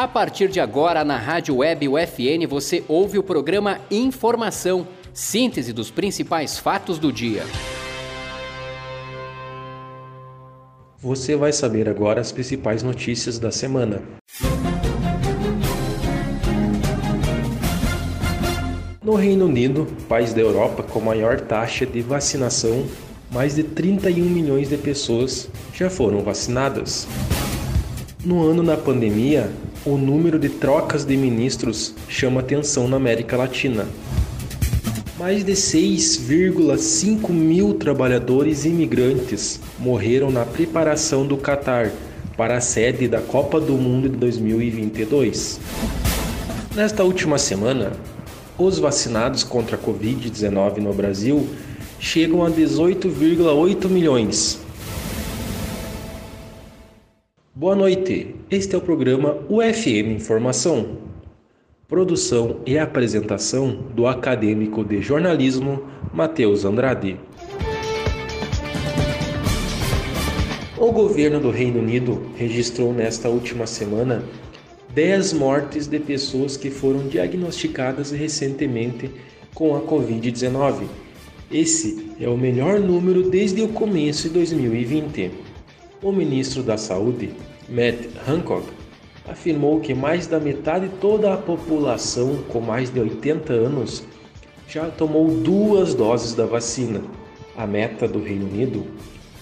A partir de agora, na Rádio Web UFN, você ouve o programa Informação, síntese dos principais fatos do dia. Você vai saber agora as principais notícias da semana. No Reino Unido, país da Europa com maior taxa de vacinação, mais de 31 milhões de pessoas já foram vacinadas. No ano da pandemia, o número de trocas de ministros chama atenção na América Latina. Mais de 6,5 mil trabalhadores imigrantes morreram na preparação do Catar para a sede da Copa do Mundo de 2022. Nesta última semana, os vacinados contra a Covid-19 no Brasil chegam a 18,8 milhões. Boa noite, este é o programa UFM Informação Produção e apresentação do acadêmico de jornalismo Matheus Andrade. O governo do Reino Unido registrou nesta última semana 10 mortes de pessoas que foram diagnosticadas recentemente com a Covid-19. Esse é o melhor número desde o começo de 2020. O ministro da Saúde, Matt Hancock, afirmou que mais da metade de toda a população com mais de 80 anos já tomou duas doses da vacina. A meta do Reino Unido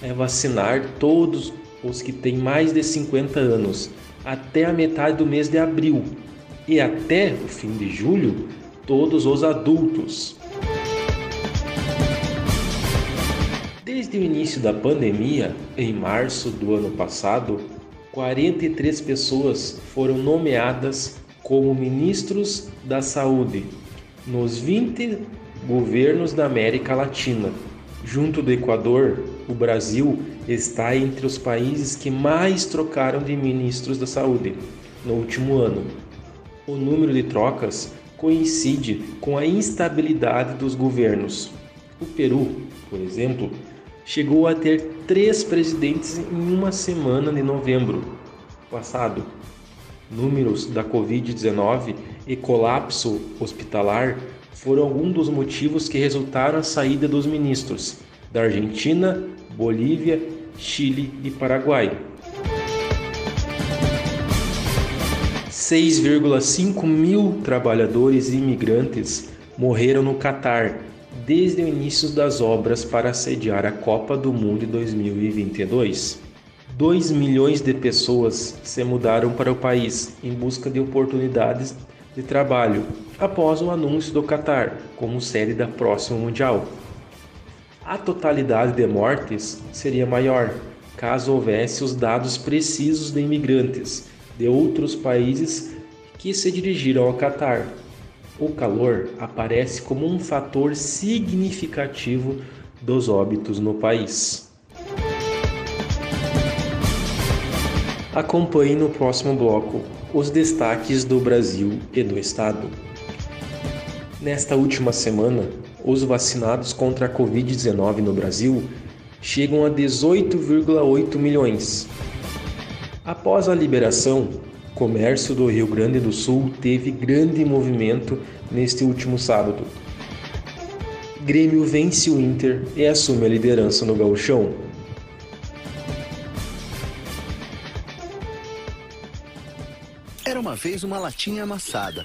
é vacinar todos os que têm mais de 50 anos até a metade do mês de abril e até o fim de julho todos os adultos. Desde o início da pandemia, em março do ano passado, 43 pessoas foram nomeadas como ministros da saúde nos 20 governos da América Latina. Junto do Equador, o Brasil está entre os países que mais trocaram de ministros da saúde no último ano. O número de trocas coincide com a instabilidade dos governos. O Peru, por exemplo, chegou a ter três presidentes em uma semana de novembro passado. Números da Covid-19 e colapso hospitalar foram alguns dos motivos que resultaram a saída dos ministros da Argentina, Bolívia, Chile e Paraguai. 6,5 mil trabalhadores imigrantes morreram no Catar desde o início das obras para sediar a Copa do Mundo 2022. 2 milhões de pessoas se mudaram para o país em busca de oportunidades de trabalho após o anúncio do Catar como sede da próxima Mundial. A totalidade de mortes seria maior caso houvesse os dados precisos de imigrantes de outros países que se dirigiram ao Catar, o calor aparece como um fator significativo dos óbitos no país. Acompanhe no próximo bloco os destaques do Brasil e do Estado. Nesta última semana, os vacinados contra a Covid-19 no Brasil chegam a 18,8 milhões. Após a liberação, comércio do Rio Grande do Sul teve grande movimento neste último sábado. Grêmio vence o Inter e assume a liderança no Gauchão. Era uma vez uma latinha amassada.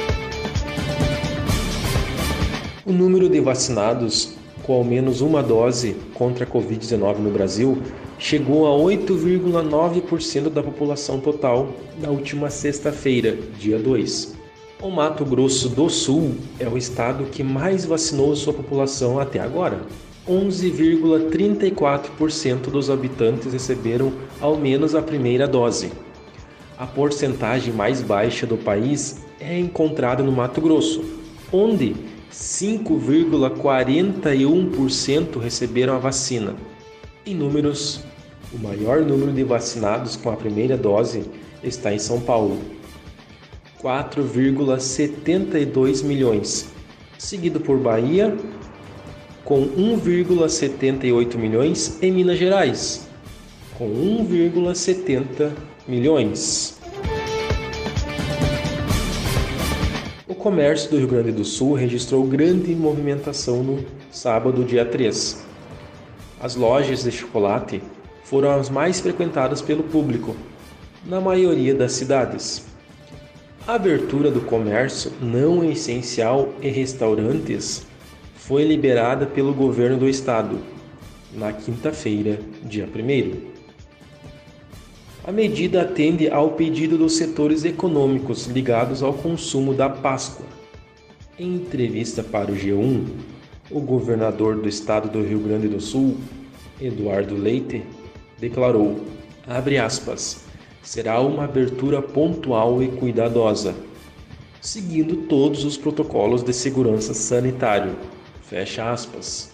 O número de vacinados com ao menos uma dose contra a Covid-19 no Brasil chegou a 8,9% da população total na última sexta-feira, dia 2. O Mato Grosso do Sul é o estado que mais vacinou sua população até agora. 11,34% dos habitantes receberam ao menos a primeira dose. A porcentagem mais baixa do país é encontrada no Mato Grosso, onde 5,41% receberam a vacina. Em números, o maior número de vacinados com a primeira dose está em São Paulo, 4,72 milhões, seguido por Bahia, com 1,78 milhões, e Minas Gerais, com 1,70 milhões. Comércio do Rio Grande do Sul registrou grande movimentação no sábado, dia 3. As lojas de chocolate foram as mais frequentadas pelo público, na maioria das cidades. A abertura do comércio não essencial e restaurantes foi liberada pelo governo do estado na quinta-feira, dia 1. A medida atende ao pedido dos setores econômicos ligados ao consumo da Páscoa. Em entrevista para o G1, o governador do estado do Rio Grande do Sul, Eduardo Leite, declarou, aspas, será uma abertura pontual e cuidadosa, seguindo todos os protocolos de segurança sanitário. Fecha aspas.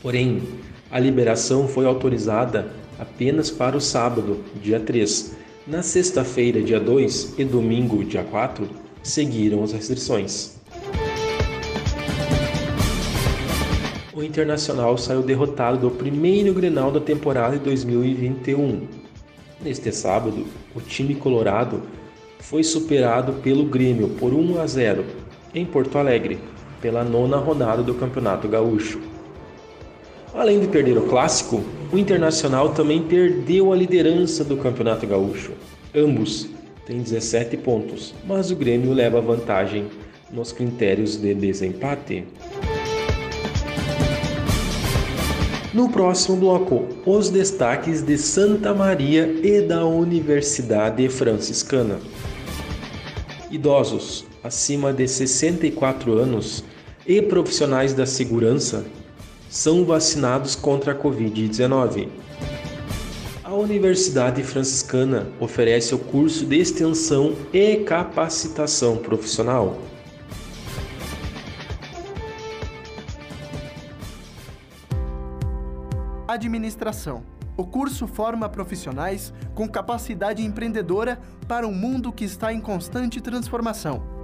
Porém, a liberação foi autorizada apenas para o sábado, dia 3. Na sexta-feira, dia 2 e domingo, dia 4, seguiram as restrições. O Internacional saiu derrotado do primeiro Grenal da temporada de 2021 Neste sábado, o time colorado foi superado pelo Grêmio por 1 a 0 em Porto Alegre, pela nona rodada do Campeonato Gaúcho. Além de perder o clássico, o Internacional também perdeu a liderança do Campeonato Gaúcho. Ambos têm 17 pontos, mas o Grêmio leva vantagem nos critérios de desempate. No próximo bloco, os destaques de Santa Maria e da Universidade Franciscana. Idosos acima de 64 anos e profissionais da segurança são vacinados contra a Covid-19. A Universidade Franciscana oferece o curso de extensão e capacitação profissional Administração. O curso forma profissionais com capacidade empreendedora para um mundo que está em constante transformação.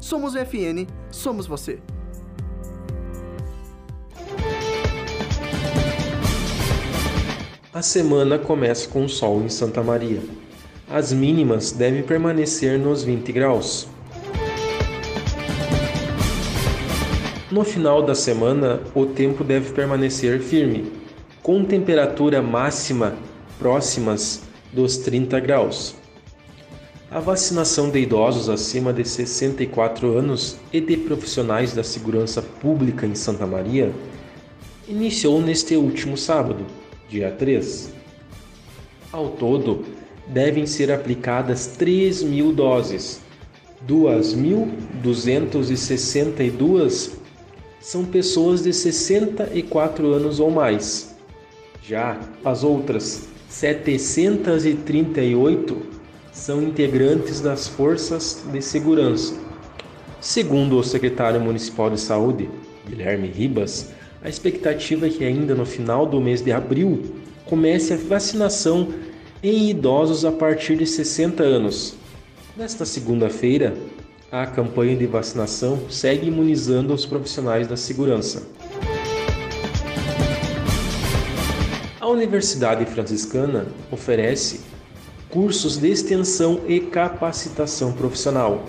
Somos UFN, somos você. A semana começa com sol em Santa Maria. As mínimas devem permanecer nos 20 graus. No final da semana, o tempo deve permanecer firme, com temperatura máxima próximas dos 30 graus. A vacinação de idosos acima de 64 anos e de profissionais da segurança pública em Santa Maria iniciou neste último sábado dia 3. Ao todo, devem ser aplicadas 3 mil doses. 2.262 são pessoas de 64 anos ou mais. Já as outras 738 são integrantes das forças de segurança. Segundo o secretário municipal de saúde, Guilherme Ribas, a expectativa é que ainda no final do mês de abril comece a vacinação em idosos a partir de 60 anos, Nesta segunda-feira, a campanha de vacinação segue imunizando os profissionais da segurança. A Universidade Franciscana oferece cursos de extensão e capacitação profissional,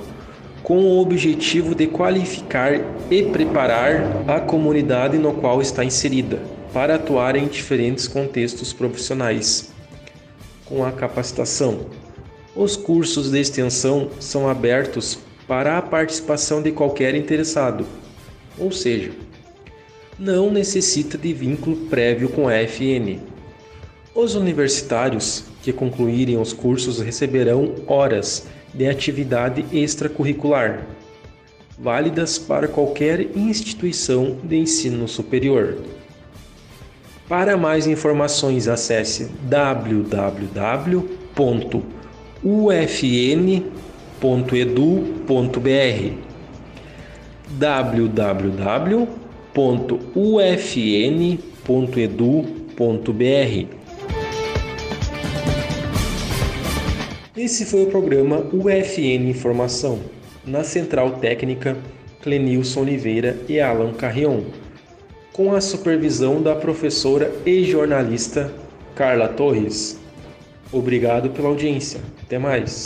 com o objetivo de qualificar e preparar a comunidade no qual está inserida para atuar em diferentes contextos profissionais. Com a capacitação, os cursos de extensão são abertos para a participação de qualquer interessado, ou seja, não necessita de vínculo prévio com a FN. Os universitários que concluírem os cursos receberão horas de atividade extracurricular, válidas para qualquer instituição de ensino superior. Para mais informações, acesse www.ufn.edu.br www.ufn.edu.br Esse foi o programa UFN Informação, na Central Técnica Clenilson Oliveira e Alan Carrion, com a supervisão da professora e jornalista Carla Torres. Obrigado pela audiência. Até mais.